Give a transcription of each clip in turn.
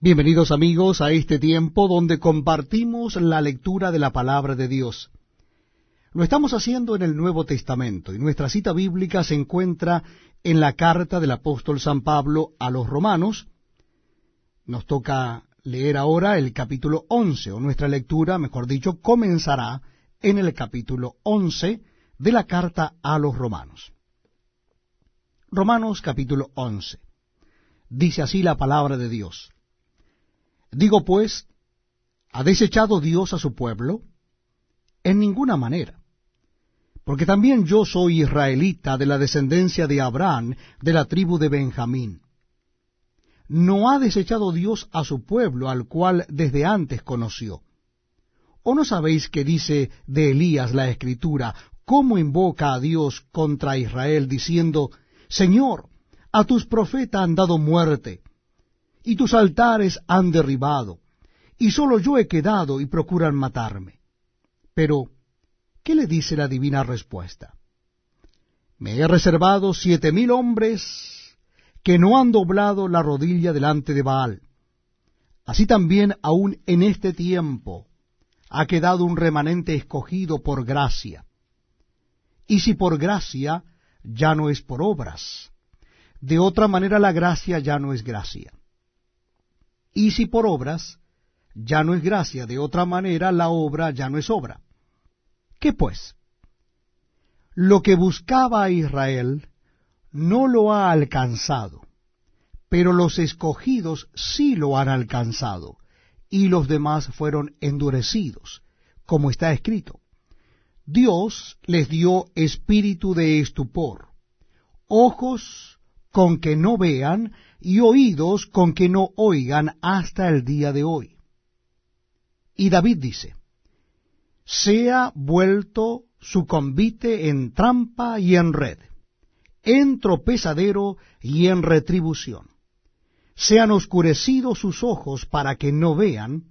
Bienvenidos amigos a este tiempo donde compartimos la lectura de la palabra de Dios. Lo estamos haciendo en el Nuevo Testamento y nuestra cita bíblica se encuentra en la carta del apóstol San Pablo a los romanos. Nos toca leer ahora el capítulo 11, o nuestra lectura, mejor dicho, comenzará en el capítulo 11 de la carta a los romanos. Romanos capítulo 11. Dice así la palabra de Dios. Digo pues, ¿ha desechado Dios a su pueblo? En ninguna manera. Porque también yo soy israelita de la descendencia de Abraham, de la tribu de Benjamín. ¿No ha desechado Dios a su pueblo, al cual desde antes conoció? ¿O no sabéis que dice de Elías la Escritura, cómo invoca a Dios contra Israel, diciendo, Señor, a tus profetas han dado muerte, y tus altares han derribado, y solo yo he quedado y procuran matarme. Pero, ¿qué le dice la divina respuesta? Me he reservado siete mil hombres que no han doblado la rodilla delante de Baal. Así también aún en este tiempo ha quedado un remanente escogido por gracia. Y si por gracia, ya no es por obras. De otra manera la gracia ya no es gracia. Y si por obras, ya no es gracia, de otra manera la obra ya no es obra. ¿Qué pues? Lo que buscaba a Israel no lo ha alcanzado, pero los escogidos sí lo han alcanzado, y los demás fueron endurecidos, como está escrito. Dios les dio espíritu de estupor, ojos con que no vean y oídos con que no oigan hasta el día de hoy. Y David dice, sea vuelto su convite en trampa y en red, en tropezadero y en retribución. Sean oscurecidos sus ojos para que no vean,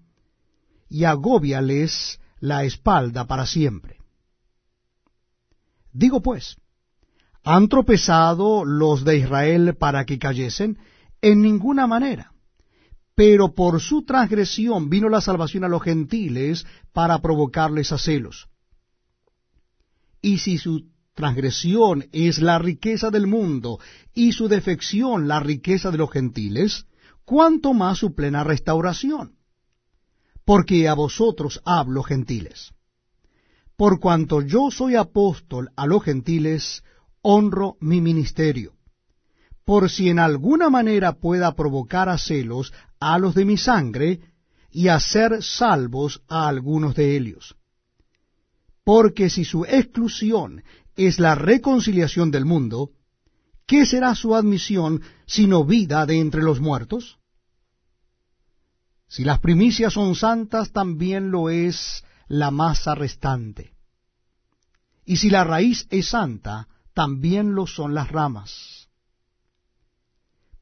y agóbiales la espalda para siempre. Digo pues, ¿han tropezado los de Israel para que cayesen? En ninguna manera. Pero por su transgresión vino la salvación a los gentiles para provocarles a celos. Y si su transgresión es la riqueza del mundo y su defección la riqueza de los gentiles, cuánto más su plena restauración. Porque a vosotros hablo gentiles. Por cuanto yo soy apóstol a los gentiles, honro mi ministerio por si en alguna manera pueda provocar a celos a los de mi sangre y hacer salvos a algunos de ellos. Porque si su exclusión es la reconciliación del mundo, ¿qué será su admisión sino vida de entre los muertos? Si las primicias son santas, también lo es la masa restante. Y si la raíz es santa, también lo son las ramas.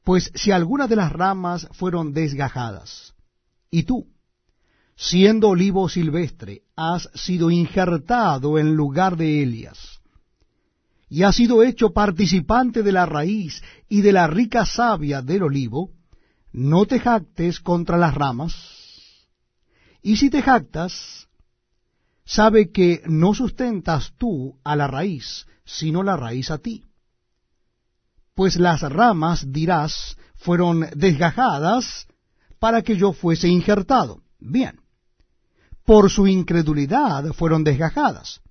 Pues si algunas de las ramas fueron desgajadas, y tú, siendo olivo silvestre, has sido injertado en lugar de Elias, y has sido hecho participante de la raíz y de la rica savia del olivo, no te jactes contra las ramas, y si te jactas, sabe que no sustentas tú a la raíz, sino la raíz a ti pues las ramas, dirás, fueron desgajadas para que yo fuese injertado. Bien, por su incredulidad fueron desgajadas,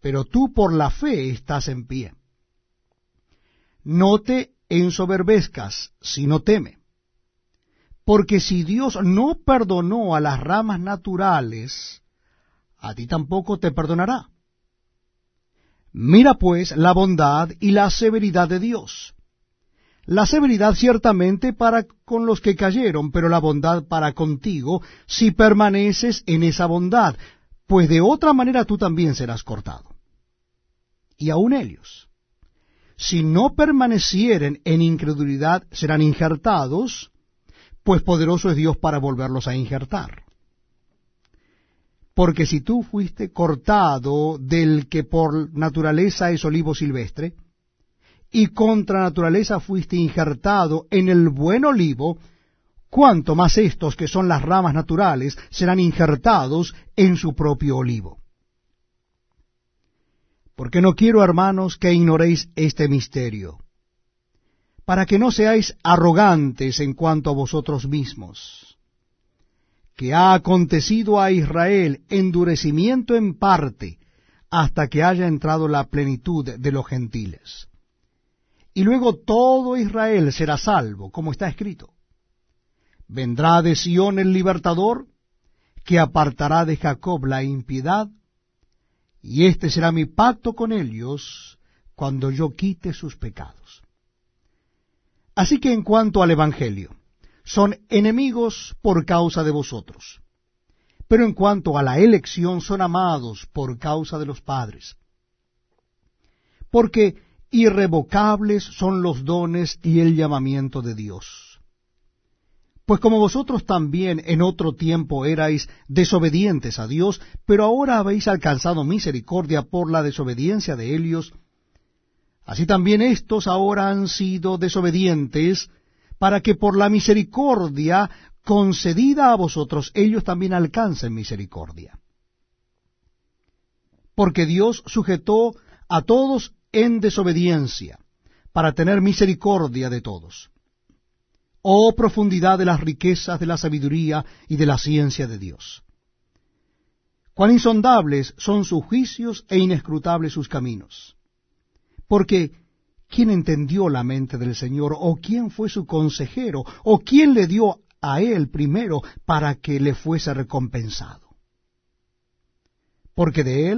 pero tú por la fe estás en pie. No te ensoberbezcas, sino teme. Porque si Dios no perdonó a las ramas naturales, a ti tampoco te perdonará. Mira pues la bondad y la severidad de Dios. La severidad ciertamente para con los que cayeron, pero la bondad para contigo si permaneces en esa bondad, pues de otra manera tú también serás cortado. Y aun ellos, si no permanecieren en incredulidad, serán injertados, pues poderoso es Dios para volverlos a injertar. Porque si tú fuiste cortado del que por naturaleza es olivo silvestre, y contra naturaleza fuiste injertado en el buen olivo, cuánto más estos que son las ramas naturales serán injertados en su propio olivo. Porque no quiero, hermanos, que ignoréis este misterio, para que no seáis arrogantes en cuanto a vosotros mismos, que ha acontecido a Israel endurecimiento en parte, hasta que haya entrado la plenitud de los gentiles. Y luego todo Israel será salvo, como está escrito. Vendrá de Sión el libertador, que apartará de Jacob la impiedad, y este será mi pacto con ellos cuando yo quite sus pecados. Así que en cuanto al Evangelio, son enemigos por causa de vosotros, pero en cuanto a la elección son amados por causa de los padres. Porque irrevocables son los dones y el llamamiento de Dios. Pues como vosotros también en otro tiempo erais desobedientes a Dios, pero ahora habéis alcanzado misericordia por la desobediencia de Helios, así también estos ahora han sido desobedientes, para que por la misericordia concedida a vosotros ellos también alcancen misericordia. Porque Dios sujetó a todos en desobediencia, para tener misericordia de todos. Oh profundidad de las riquezas de la sabiduría y de la ciencia de Dios. Cuán insondables son sus juicios e inescrutables sus caminos. Porque, ¿quién entendió la mente del Señor? ¿O quién fue su consejero? ¿O quién le dio a él primero para que le fuese recompensado? Porque de él